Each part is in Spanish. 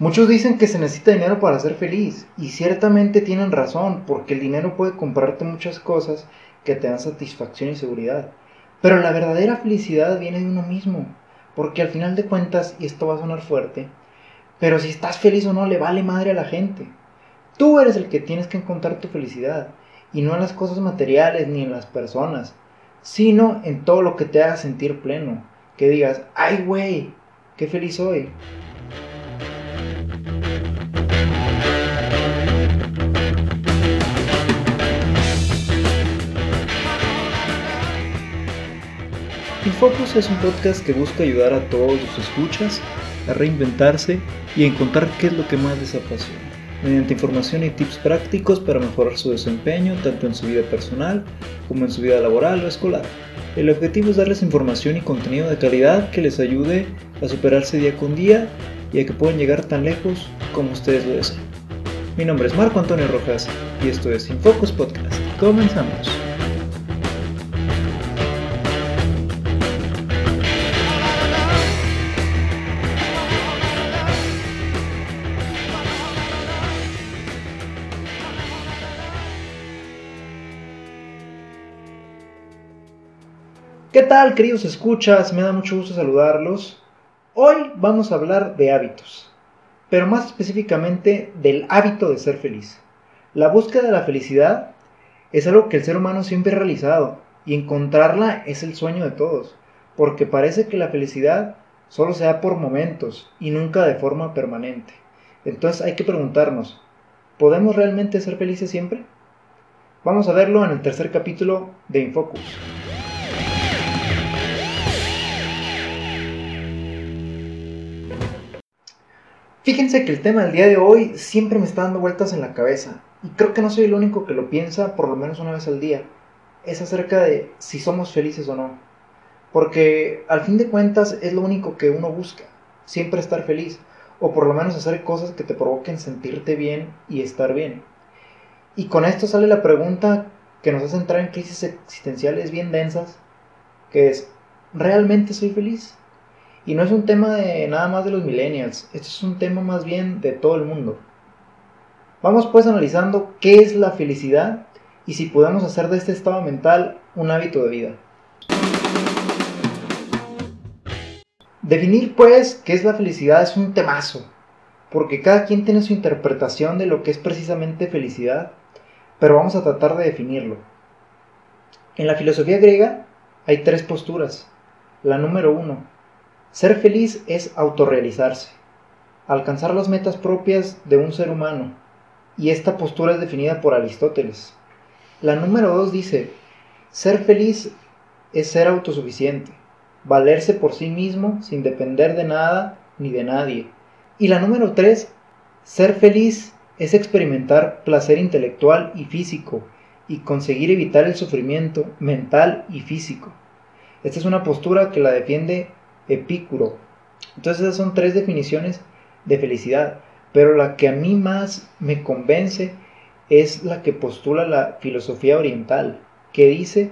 Muchos dicen que se necesita dinero para ser feliz y ciertamente tienen razón porque el dinero puede comprarte muchas cosas que te dan satisfacción y seguridad. Pero la verdadera felicidad viene de uno mismo, porque al final de cuentas, y esto va a sonar fuerte, pero si estás feliz o no le vale madre a la gente. Tú eres el que tienes que encontrar tu felicidad y no en las cosas materiales ni en las personas, sino en todo lo que te haga sentir pleno, que digas, ay güey, qué feliz soy. Infocus es un podcast que busca ayudar a todos los escuchas a reinventarse y a encontrar qué es lo que más les apasiona, mediante información y tips prácticos para mejorar su desempeño tanto en su vida personal como en su vida laboral o escolar. El objetivo es darles información y contenido de calidad que les ayude a superarse día con día y a que puedan llegar tan lejos como ustedes lo desean. Mi nombre es Marco Antonio Rojas y esto es Infocus Podcast. Comenzamos. Tal, queridos escuchas? Me da mucho gusto saludarlos. Hoy vamos a hablar de hábitos, pero más específicamente del hábito de ser feliz. La búsqueda de la felicidad es algo que el ser humano siempre ha realizado y encontrarla es el sueño de todos, porque parece que la felicidad solo se da por momentos y nunca de forma permanente. Entonces hay que preguntarnos, ¿podemos realmente ser felices siempre? Vamos a verlo en el tercer capítulo de Infocus. Fíjense que el tema del día de hoy siempre me está dando vueltas en la cabeza y creo que no soy el único que lo piensa por lo menos una vez al día. Es acerca de si somos felices o no. Porque al fin de cuentas es lo único que uno busca, siempre estar feliz o por lo menos hacer cosas que te provoquen sentirte bien y estar bien. Y con esto sale la pregunta que nos hace entrar en crisis existenciales bien densas, que es, ¿realmente soy feliz? Y no es un tema de nada más de los millennials, esto es un tema más bien de todo el mundo. Vamos pues analizando qué es la felicidad y si podemos hacer de este estado mental un hábito de vida. Definir pues qué es la felicidad es un temazo, porque cada quien tiene su interpretación de lo que es precisamente felicidad, pero vamos a tratar de definirlo. En la filosofía griega hay tres posturas. La número uno, ser feliz es autorrealizarse, alcanzar las metas propias de un ser humano, y esta postura es definida por Aristóteles. La número dos dice, ser feliz es ser autosuficiente, valerse por sí mismo sin depender de nada ni de nadie. Y la número tres, ser feliz es experimentar placer intelectual y físico y conseguir evitar el sufrimiento mental y físico. Esta es una postura que la defiende Epicuro. Entonces esas son tres definiciones de felicidad, pero la que a mí más me convence es la que postula la filosofía oriental, que dice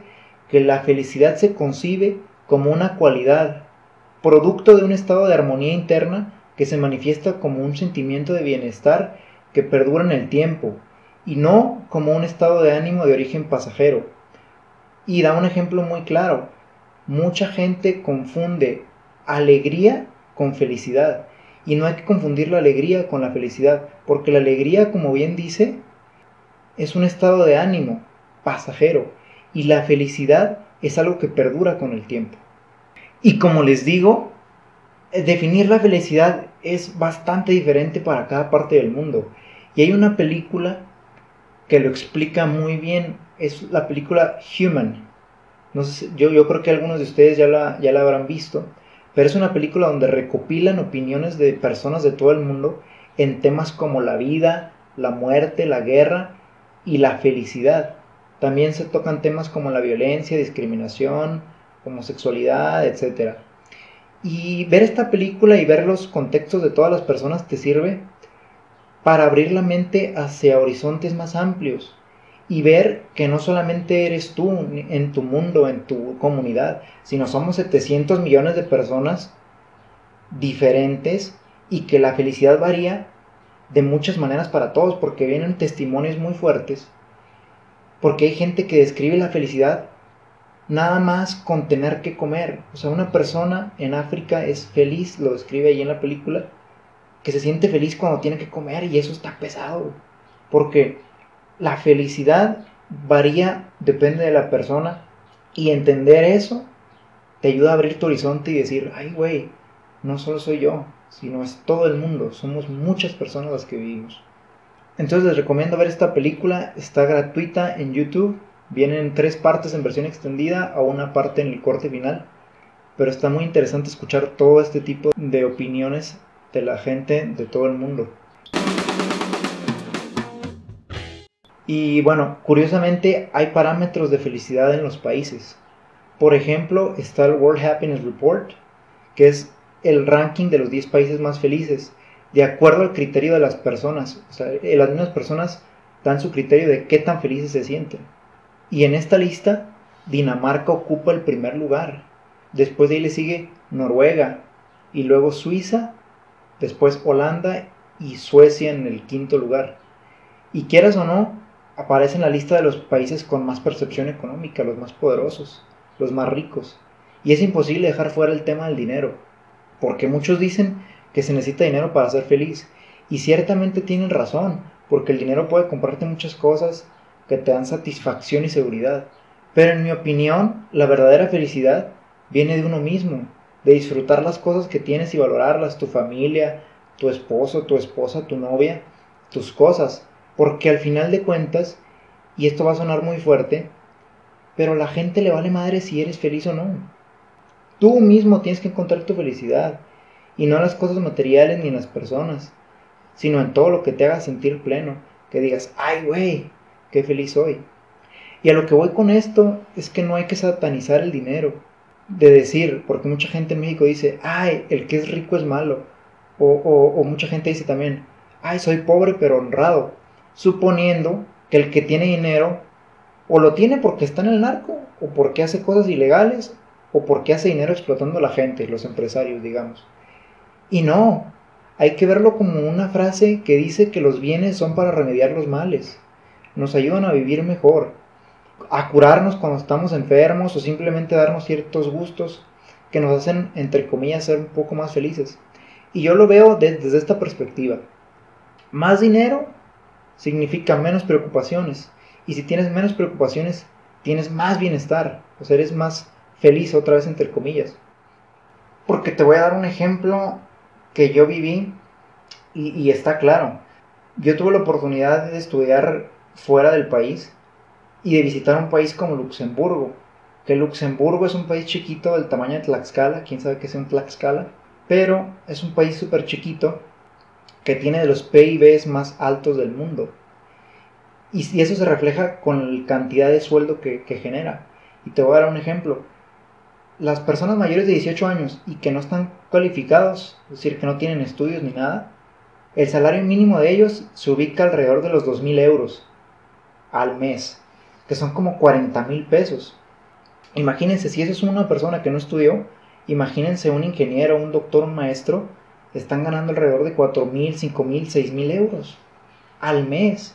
que la felicidad se concibe como una cualidad, producto de un estado de armonía interna que se manifiesta como un sentimiento de bienestar que perdura en el tiempo, y no como un estado de ánimo de origen pasajero. Y da un ejemplo muy claro. Mucha gente confunde alegría con felicidad. Y no hay que confundir la alegría con la felicidad, porque la alegría, como bien dice, es un estado de ánimo pasajero y la felicidad es algo que perdura con el tiempo. Y como les digo, definir la felicidad es bastante diferente para cada parte del mundo. Y hay una película que lo explica muy bien, es la película Human. No sé, yo, yo creo que algunos de ustedes ya la, ya la habrán visto pero es una película donde recopilan opiniones de personas de todo el mundo en temas como la vida, la muerte, la guerra y la felicidad. También se tocan temas como la violencia, discriminación, homosexualidad, etc. Y ver esta película y ver los contextos de todas las personas te sirve para abrir la mente hacia horizontes más amplios y ver que no solamente eres tú en tu mundo, en tu comunidad, sino somos 700 millones de personas diferentes y que la felicidad varía de muchas maneras para todos, porque vienen testimonios muy fuertes, porque hay gente que describe la felicidad nada más con tener que comer. O sea, una persona en África es feliz, lo describe ahí en la película, que se siente feliz cuando tiene que comer y eso está pesado. Porque la felicidad varía, depende de la persona y entender eso te ayuda a abrir tu horizonte y decir, ay güey, no solo soy yo, sino es todo el mundo, somos muchas personas las que vivimos. Entonces les recomiendo ver esta película, está gratuita en YouTube, vienen tres partes en versión extendida o una parte en el corte final, pero está muy interesante escuchar todo este tipo de opiniones de la gente de todo el mundo. Y bueno, curiosamente hay parámetros de felicidad en los países. Por ejemplo, está el World Happiness Report, que es el ranking de los 10 países más felices, de acuerdo al criterio de las personas. O sea, eh, las mismas personas dan su criterio de qué tan felices se sienten. Y en esta lista, Dinamarca ocupa el primer lugar. Después de ahí le sigue Noruega, y luego Suiza, después Holanda y Suecia en el quinto lugar. Y quieras o no, aparece en la lista de los países con más percepción económica, los más poderosos, los más ricos. Y es imposible dejar fuera el tema del dinero porque muchos dicen que se necesita dinero para ser feliz. Y ciertamente tienen razón, porque el dinero puede comprarte muchas cosas que te dan satisfacción y seguridad. Pero en mi opinión, la verdadera felicidad viene de uno mismo, de disfrutar las cosas que tienes y valorarlas, tu familia, tu esposo, tu esposa, tu novia, tus cosas. Porque al final de cuentas, y esto va a sonar muy fuerte, pero a la gente le vale madre si eres feliz o no. Tú mismo tienes que encontrar tu felicidad y no en las cosas materiales ni en las personas, sino en todo lo que te haga sentir pleno, que digas, ay güey, qué feliz soy. Y a lo que voy con esto es que no hay que satanizar el dinero, de decir, porque mucha gente en México dice, ay, el que es rico es malo, o, o mucha gente dice también, ay, soy pobre pero honrado, suponiendo que el que tiene dinero o lo tiene porque está en el narco, o porque hace cosas ilegales, o porque hace dinero explotando a la gente, los empresarios, digamos. Y no, hay que verlo como una frase que dice que los bienes son para remediar los males, nos ayudan a vivir mejor, a curarnos cuando estamos enfermos o simplemente darnos ciertos gustos que nos hacen, entre comillas, ser un poco más felices. Y yo lo veo desde esta perspectiva. Más dinero significa menos preocupaciones. Y si tienes menos preocupaciones, tienes más bienestar. O sea, eres más feliz otra vez entre comillas. Porque te voy a dar un ejemplo que yo viví y, está claro. Yo tuve la oportunidad de estudiar fuera del país y de visitar un país como Luxemburgo. Que Luxemburgo es un país chiquito del tamaño de Tlaxcala, quién sabe qué es un Tlaxcala, pero es un país súper chiquito que tiene de los PIBs más altos del mundo. Y, eso se refleja con la cantidad de sueldo que, que genera. Y te voy a dar un ejemplo las personas mayores de 18 años y que no están cualificados, es decir, que no tienen estudios ni nada, el salario mínimo de ellos se ubica alrededor de los 2.000 euros al mes, que son como 40 mil pesos. Imagínense, si eso es una persona que no estudió, imagínense un ingeniero, un doctor, un maestro, están ganando alrededor de 4 mil, 5 mil, 6 mil euros al mes.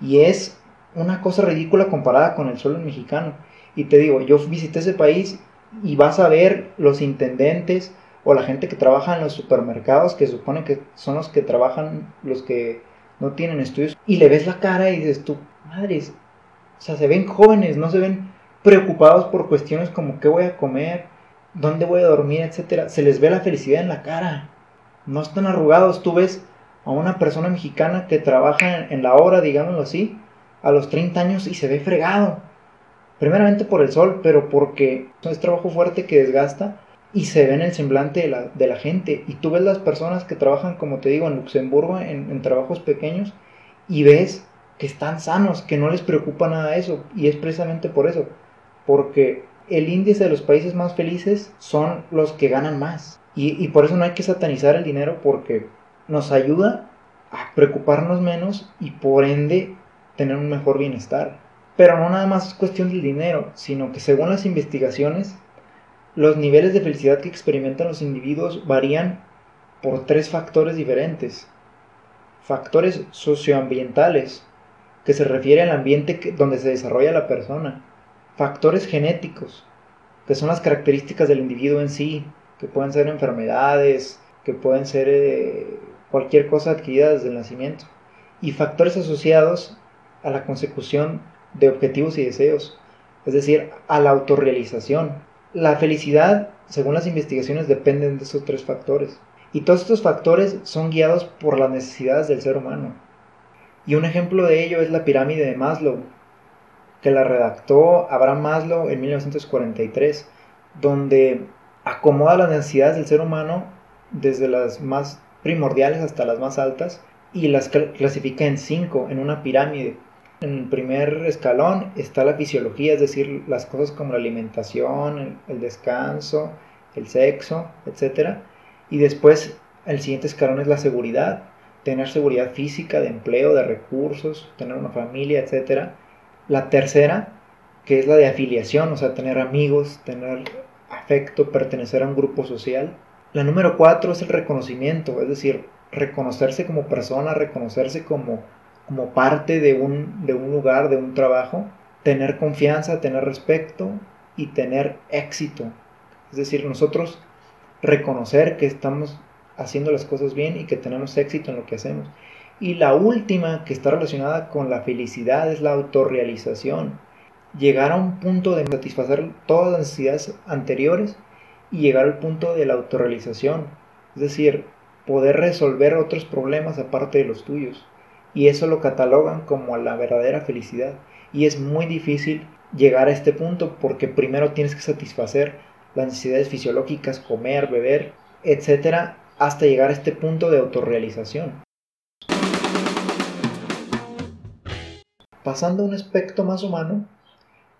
Y es una cosa ridícula comparada con el sueldo mexicano. Y te digo, yo visité ese país y vas a ver los intendentes o la gente que trabaja en los supermercados, que supone que son los que trabajan, los que no tienen estudios, y le ves la cara y dices tú, madres, o sea, se ven jóvenes, no se ven preocupados por cuestiones como qué voy a comer, dónde voy a dormir, etcétera. Se les ve la felicidad en la cara. No están arrugados. Tú ves a una persona mexicana que trabaja en, la obra, digámoslo así, a los 30 años y se ve fregado primeramente por el sol, pero porque es trabajo fuerte que desgasta y se ve en el semblante de la, de la gente. Y tú ves las personas que trabajan, como te digo, en Luxemburgo, en, trabajos pequeños, y ves que están sanos, que no les preocupa nada eso. Y es precisamente por eso, porque el índice de los países más felices son los que ganan más. Y, por eso no hay que satanizar el dinero porque nos ayuda a preocuparnos menos y por ende tener un mejor bienestar. Pero no nada más es cuestión del dinero, sino que según las investigaciones, los niveles de felicidad que experimentan los individuos varían por tres factores diferentes. Factores socioambientales, que se refiere al ambiente donde se desarrolla la persona. Factores genéticos, que son las características del individuo en sí, que pueden ser enfermedades, que pueden ser eh, cualquier cosa adquirida desde el nacimiento. Y factores asociados a la consecución de objetivos y deseos, es decir, a la autorrealización. La felicidad, según las investigaciones, dependen de esos tres factores. Y todos estos factores son guiados por las necesidades del ser humano. Y un ejemplo de ello es la pirámide de Maslow, que la redactó Abraham Maslow en 1943, donde acomoda las necesidades del ser humano desde las más primordiales hasta las más altas y las clasifica en cinco, en una pirámide. En el primer escalón está la fisiología, es decir, las cosas como la alimentación, el, descanso, el sexo, etc. Y después el siguiente escalón es la seguridad, tener seguridad física, de empleo, de recursos, tener una familia, etc. La tercera, que es la de afiliación, o sea, tener amigos, tener pertenecer a un grupo social. La número cuatro es el reconocimiento, es decir, reconocerse como persona, reconocerse como, como parte de un, de un lugar, de un trabajo, tener confianza, tener respeto y tener éxito. Es decir, nosotros reconocer que estamos haciendo las cosas bien y que tenemos éxito en lo que hacemos. Y la última que está relacionada con la felicidad es la autorrealización. Llegar a un punto de satisfacer todas las necesidades anteriores y llegar al punto de la autorrealización. Es decir, poder resolver otros problemas aparte de los tuyos. Y eso lo catalogan como la verdadera felicidad. Y es muy difícil llegar a este punto porque primero tienes que satisfacer las necesidades fisiológicas, comer, beber, etcétera, hasta llegar a este punto de autorrealización. Pasando a un aspecto más humano,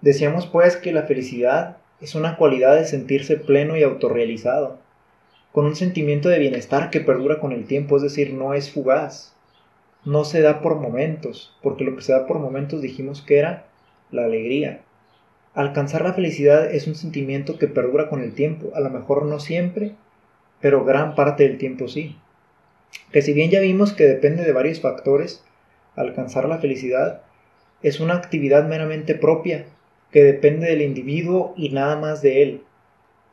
decíamos pues que la felicidad es una cualidad de sentirse pleno y autorrealizado, con un sentimiento de bienestar que perdura con el tiempo, es decir, no es fugaz, no se da por momentos, porque lo que se da por momentos dijimos que era la alegría. Alcanzar la felicidad es un sentimiento que perdura con el tiempo, a lo mejor no siempre, pero gran parte del tiempo sí. Que si bien ya vimos que depende de varios factores, alcanzar la felicidad es una actividad meramente propia, que depende del individuo y nada más de él.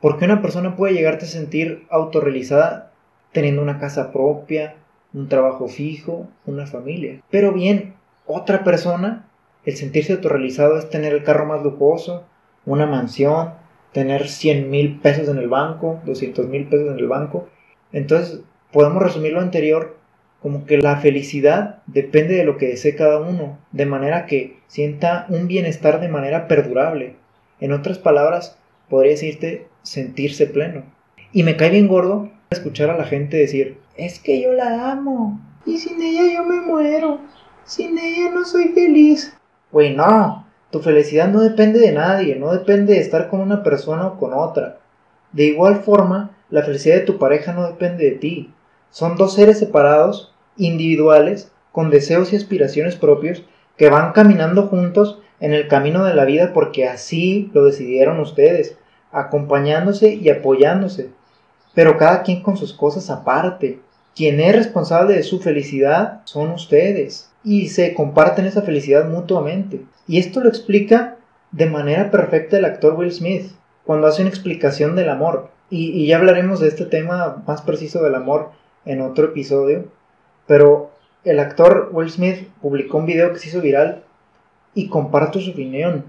Porque una persona puede llegarte a sentir autorrealizada teniendo una casa propia, un trabajo fijo, una familia. Pero bien, otra persona, el sentirse autorrealizado es tener el carro más lujoso, una mansión, tener 100 mil pesos en el banco, 200 mil pesos en el banco. Entonces, podemos resumir lo anterior como que la felicidad depende de lo que desee cada uno, de manera que sienta un bienestar de manera perdurable. En otras palabras, podría decirte sentirse pleno. Y me cae bien gordo escuchar a la gente decir, es que yo la amo, y sin ella yo me muero, sin ella no soy feliz. Güey, no, tu felicidad no depende de nadie, no depende de estar con una persona o con otra. De igual forma, la felicidad de tu pareja no depende de ti. Son dos seres separados, individuales, con deseos y aspiraciones propios, que van caminando juntos en el camino de la vida porque así lo decidieron ustedes, acompañándose y apoyándose, pero cada quien con sus cosas aparte. Quien es responsable de su felicidad son ustedes y se comparten esa felicidad mutuamente. Y esto lo explica de manera perfecta el actor Will Smith cuando hace una explicación del amor. Y, ya hablaremos de este tema más preciso del amor en otro episodio. Pero el actor Will Smith publicó un video que se hizo viral y comparto su opinión.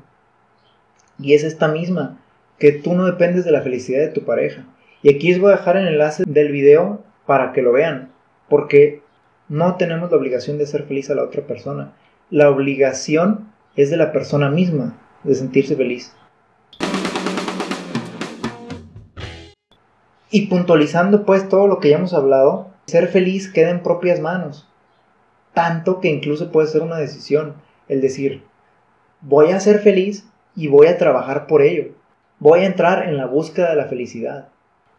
Y es esta misma, que tú no dependes de la felicidad de tu pareja. Y aquí les voy a dejar el enlace del video para que lo vean. Porque no tenemos la obligación de ser feliz a la otra persona. La obligación es de la persona misma, de sentirse feliz. Y puntualizando pues todo lo que ya hemos hablado, ser feliz queda en propias manos. Tanto que incluso puede ser una decisión, el decir, voy a ser feliz y voy a trabajar por ello. Voy a entrar en la búsqueda de la felicidad.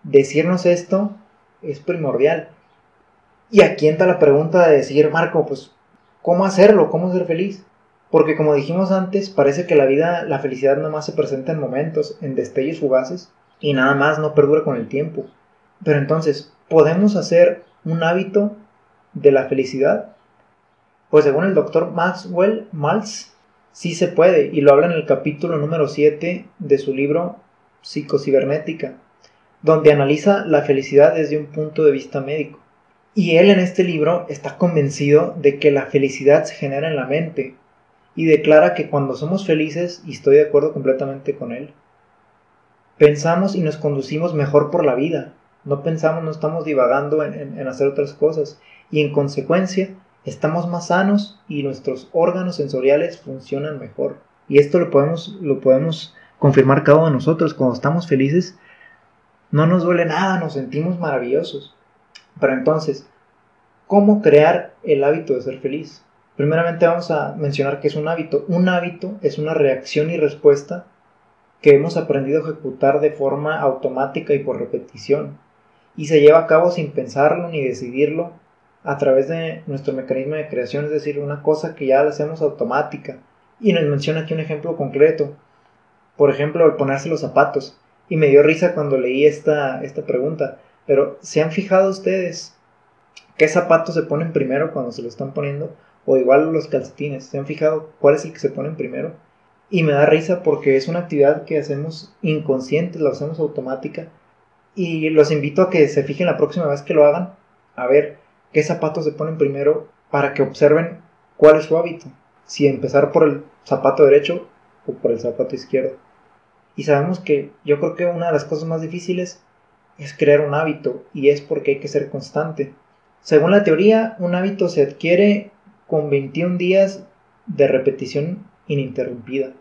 Decirnos esto es primordial. Y aquí entra la pregunta de decir, Marco, pues, ¿cómo hacerlo? ¿Cómo ser feliz? Porque como dijimos antes, parece que la vida, la felicidad nomás se presenta en momentos, en destellos fugaces, y nada más no perdura con el tiempo. Pero entonces, ¿podemos hacer un hábito de la felicidad? Pues según el doctor Maxwell Maltz, sí se puede, y lo habla en el capítulo número 7 de su libro Psicocibernética, donde analiza la felicidad desde un punto de vista médico. Y él en este libro está convencido de que la felicidad se genera en la mente y declara que cuando somos felices, y estoy de acuerdo completamente con él, pensamos y nos conducimos mejor por la vida, no pensamos, no estamos divagando en, hacer otras cosas y en consecuencia estamos más sanos y nuestros órganos sensoriales funcionan mejor. Y esto lo podemos, lo podemos confirmar cada uno de nosotros. Cuando estamos felices, no nos duele nada, nos sentimos maravillosos. Pero entonces, ¿cómo crear el hábito de ser feliz? Primeramente vamos a mencionar que es un hábito. Un hábito es una reacción y respuesta que hemos aprendido a ejecutar de forma automática y por repetición y se lleva a cabo sin pensarlo ni decidirlo a través de nuestro mecanismo de creación, es decir, una cosa que ya la hacemos automática. Y nos menciona aquí un ejemplo concreto. Por ejemplo, el ponerse los zapatos. Y me dio risa cuando leí esta, esta pregunta. Pero, ¿se han fijado ustedes qué zapatos se ponen primero cuando se lo están poniendo? O igual los calcetines. ¿Se han fijado cuál es el que se ponen primero? Y me da risa porque es una actividad que hacemos inconsciente, la hacemos automática y los invito a que se fijen la próxima vez que lo hagan, a ver qué zapatos se ponen primero para que observen cuál es su hábito. Si empezar por el zapato derecho o por el zapato izquierdo. Y sabemos que yo creo que una de las cosas más difíciles es crear un hábito y es porque hay que ser constante. Según la teoría, un hábito se adquiere con 21 días de repetición ininterrumpida.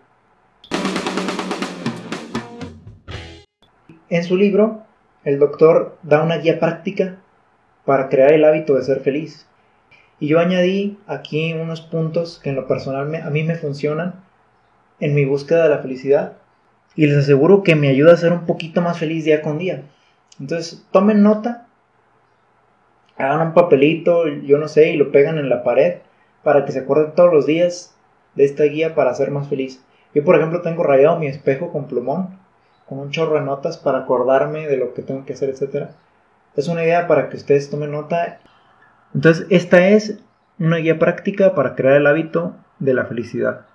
En su libro, el doctor da una guía práctica para crear el hábito de ser feliz. Y yo añadí aquí unos puntos que en lo personal a mí me funcionan en mi búsqueda de la felicidad. Y les aseguro que me ayuda a ser un poquito más feliz día con día. Entonces, tomen nota, hagan un papelito, yo no sé, y lo pegan en la pared para que se acuerden todos los días de esta guía para ser más feliz. Yo, por ejemplo, tengo rayado mi espejo con plumón con un chorro de notas para acordarme de lo que tengo que hacer, etc. Es una idea para que ustedes tomen nota. Entonces, esta es una guía práctica para crear el hábito de la felicidad.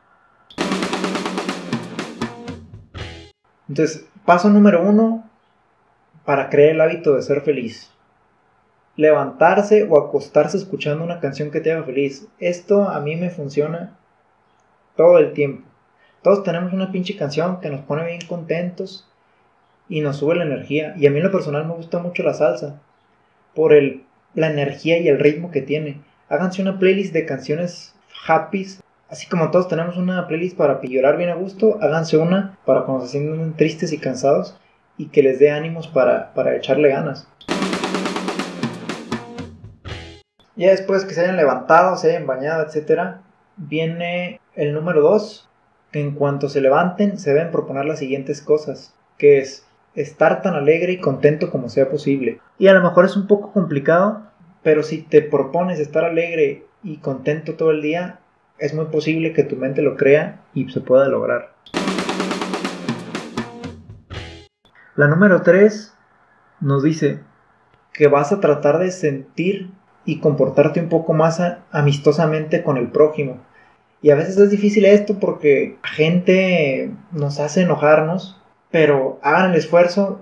Entonces, paso número uno para crear el hábito de ser feliz. Levantarse o acostarse escuchando una canción que te haga feliz. Esto a mí me funciona todo el tiempo. Todos tenemos una pinche canción que nos pone bien contentos y nos sube la energía. Y a mí en lo personal me gusta mucho la salsa por el, la energía y el ritmo que tiene. Háganse una playlist de canciones happy. Así como todos tenemos una playlist para llorar bien a gusto, háganse una para cuando se sienten tristes y cansados y que les dé ánimos para, para echarle ganas. Ya después que se hayan levantado, se hayan bañado, etc., viene el número 2, en cuanto se levanten se deben proponer las siguientes cosas, que es estar tan alegre y contento como sea posible. Y a lo mejor es un poco complicado, pero si te propones estar alegre y contento todo el día, es muy posible que tu mente lo crea y se pueda lograr. La número 3 nos dice que vas a tratar de sentir y comportarte un poco más amistosamente con el prójimo. Y a veces es difícil esto porque la gente nos hace enojarnos, pero hagan el esfuerzo.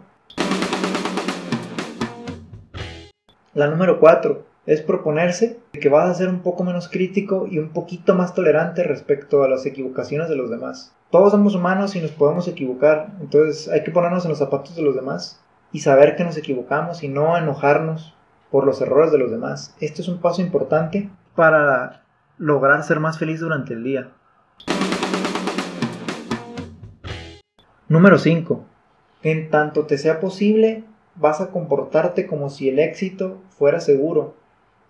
La número 4 es proponerse que vas a ser un poco menos crítico y un poquito más tolerante respecto a las equivocaciones de los demás. Todos somos humanos y nos podemos equivocar, entonces hay que ponernos en los zapatos de los demás y saber que nos equivocamos y no enojarnos por los errores de los demás. Esto es un paso importante para lograr ser más feliz durante el día. Número 5. En tanto te sea posible, vas a comportarte como si el éxito fuera seguro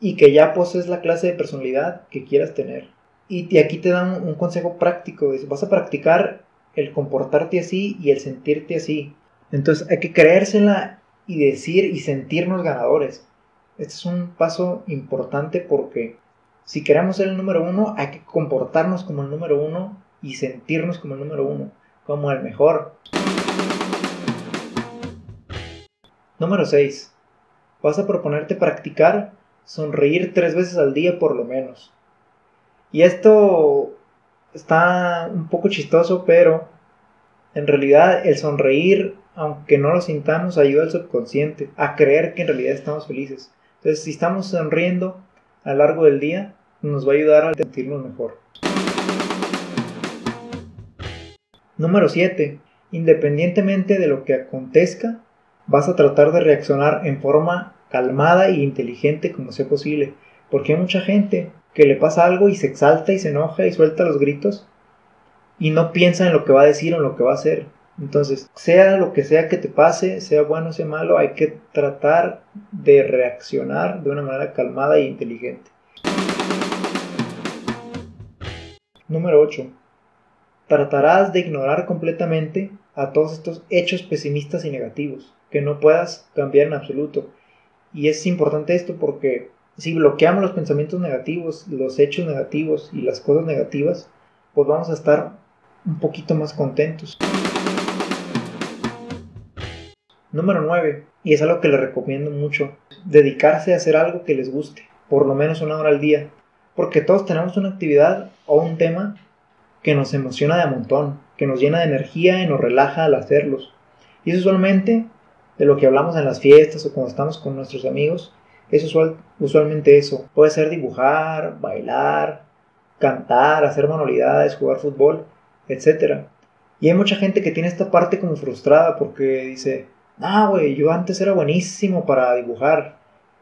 y que ya posees la clase de personalidad que quieras tener. Y aquí te dan un consejo práctico, vas a practicar el comportarte así y el sentirte así. Entonces hay que creérsela y decir y sentirnos ganadores. Este es un paso importante porque si queremos ser el número uno, hay que comportarnos como el número uno y sentirnos como el número uno, como el mejor. Número 6. vas a proponerte practicar sonreír tres veces al día por lo menos. Y esto está un poco chistoso, pero en realidad el sonreír, aunque no lo sintamos, ayuda al subconsciente a creer que en realidad estamos felices. Entonces, si estamos sonriendo a lo largo del día, nos va a ayudar a sentirnos mejor. Número 7. Independientemente de lo que acontezca, vas a tratar de reaccionar en forma calmada e inteligente como sea posible. Porque hay mucha gente que le pasa algo y se exalta y se enoja y suelta los gritos y no piensa en lo que va a decir o en lo que va a hacer. Entonces, sea lo que sea que te pase, sea bueno o sea malo, hay que tratar de reaccionar de una manera calmada e inteligente. Número 8. Tratarás de ignorar completamente a todos estos hechos pesimistas y negativos que no puedas cambiar en absoluto. Y es importante esto porque si bloqueamos los pensamientos negativos, los hechos negativos y las cosas negativas, pues vamos a estar un poquito más contentos. Número 9, y es algo que les recomiendo mucho, dedicarse a hacer algo que les guste, por lo menos una hora al día, porque todos tenemos una actividad o un tema que nos emociona de montón, que nos llena de energía y nos relaja al hacerlos. Y es usualmente de lo que hablamos en las fiestas o cuando estamos con nuestros amigos, es usual, usualmente eso. Puede ser dibujar, bailar, cantar, hacer manualidades, jugar fútbol, etc. Y hay mucha gente que tiene esta parte como frustrada porque dice, ah, güey, yo antes era buenísimo para dibujar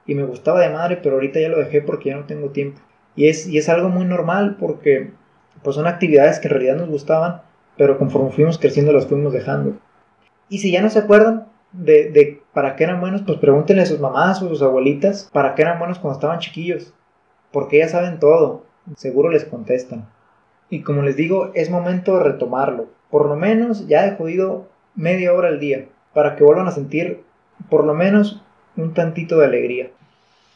y me gustaba de madre, pero ahorita ya lo dejé porque ya no tengo tiempo. Y es, y es algo muy normal porque pues son actividades que en realidad nos gustaban, pero conforme fuimos creciendo las fuimos dejando. Y si ya no se acuerdan de, de para qué eran buenos, pues pregúntenle a sus mamás o a sus abuelitas para qué eran buenos cuando estaban chiquillos, porque ya saben todo, seguro les contestan. Y como les digo, es momento de retomarlo. Por lo menos ya he jodido media hora al día, para que vuelvan a sentir por lo menos un tantito de alegría.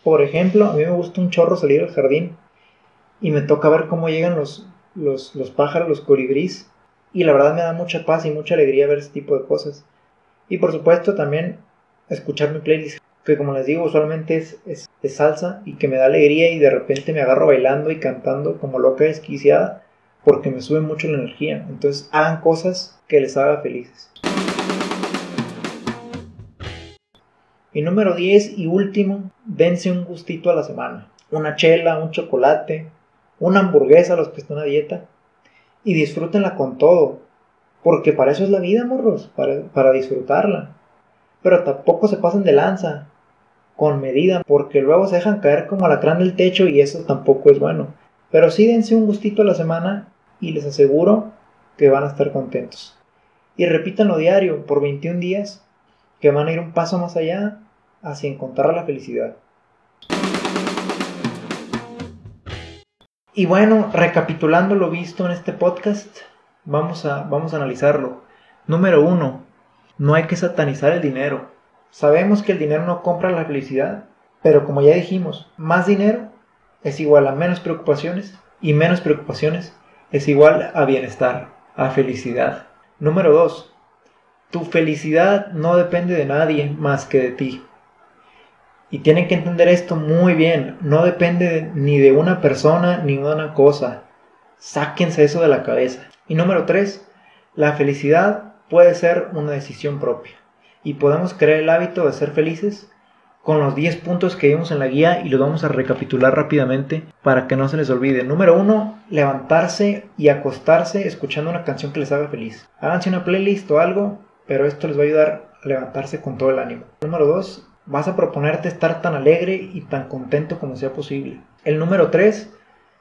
Por ejemplo, a mí me gusta un chorro salir al jardín y me toca ver cómo llegan los, los, los pájaros, los colibrís, y la verdad me da mucha paz y mucha alegría ver ese tipo de cosas. Y por supuesto también escuchar mi playlist, que como les digo usualmente es, es, salsa y que me da alegría y de repente me agarro bailando y cantando como loca desquiciada porque me sube mucho la energía. Entonces hagan cosas que les haga felices. Y número 10 y último, dense un gustito a la semana. Una chela, un chocolate, una hamburguesa a los que están a dieta. Y disfrútenla con todo. Porque para eso es la vida, morros, para, para disfrutarla. Pero tampoco se pasen de lanza, con medida, porque luego se dejan caer como alacrán del techo y eso tampoco es bueno. Pero sí dense un gustito a la semana y les aseguro que van a estar contentos. Y repítanlo diario por 21 días, que van a ir un paso más allá hacia encontrar la felicidad. Y bueno, recapitulando lo visto en este podcast, Vamos a, vamos a analizarlo. Número uno, no hay que satanizar el dinero. Sabemos que el dinero no compra la felicidad, pero como ya dijimos, más dinero es igual a menos preocupaciones y menos preocupaciones es igual a bienestar, a felicidad. Número dos, tu felicidad no depende de nadie más que de ti. Y tienen que entender esto muy bien, no depende ni de una persona ni de una cosa. Sáquense eso de la cabeza. Y número 3, la felicidad puede ser una decisión propia. Y podemos crear el hábito de ser felices con los 10 puntos que vimos en la guía y los vamos a recapitular rápidamente para que no se les olvide. Número 1, levantarse y acostarse escuchando una canción que les haga feliz. Háganse una playlist o algo, pero esto les va a ayudar a levantarse con todo el ánimo. Número 2, vas a proponerte estar tan alegre y tan contento como sea posible. El número 3,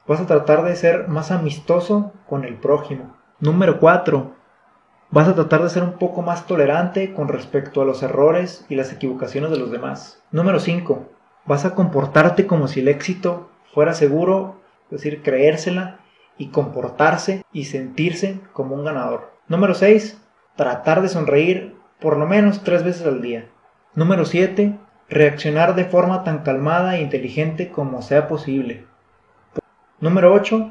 vas a tratar de ser más amistoso con el prójimo. Número 4. Vas a tratar de ser un poco más tolerante con respecto a los errores y las equivocaciones de los demás. Número 5. Vas a comportarte como si el éxito fuera seguro, es decir, creérsela y comportarse y sentirse como un ganador. Número 6. Tratar de sonreír por lo menos tres veces al día. Número 7. Reaccionar de forma tan calmada e inteligente como sea posible. Número 8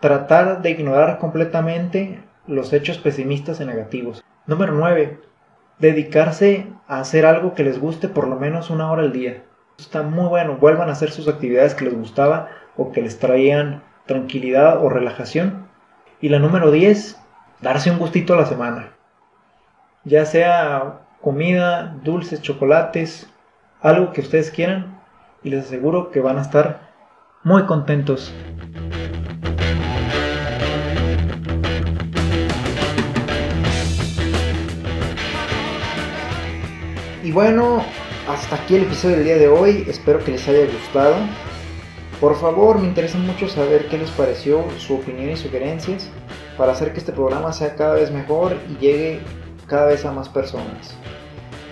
Tratar de ignorar completamente los hechos pesimistas y negativos. Número 9. Dedicarse a hacer algo que les guste por lo menos una hora al día. Está muy bueno, vuelvan a hacer sus actividades que les gustaba o que les traían tranquilidad o relajación. Y la número 10, darse un gustito a la semana. Ya sea comida, dulces, chocolates, algo que ustedes quieran y les aseguro que van a estar muy contentos. Y bueno, hasta aquí el episodio del día de hoy. Espero que les haya gustado. Por favor, me interesa mucho saber qué les pareció, su opinión y sugerencias para hacer que este programa sea cada vez mejor y llegue cada vez a más personas.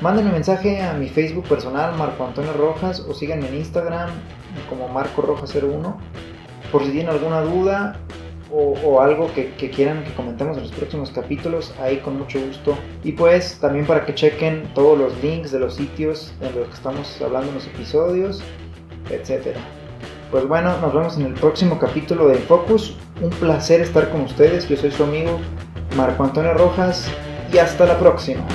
Mándenme un mensaje a mi Facebook personal, Marco Antonio Rojas, o síganme en Instagram como Marco Rojas01 por si tienen alguna duda o, algo que, quieran que comentemos en los próximos capítulos, ahí con mucho gusto. Y pues también para que chequen todos los links de los sitios en los que estamos hablando en los episodios, etc. Pues bueno, nos vemos en el próximo capítulo de Focus. Un placer estar con ustedes. Yo soy su amigo Marco Antonio Rojas y hasta la próxima.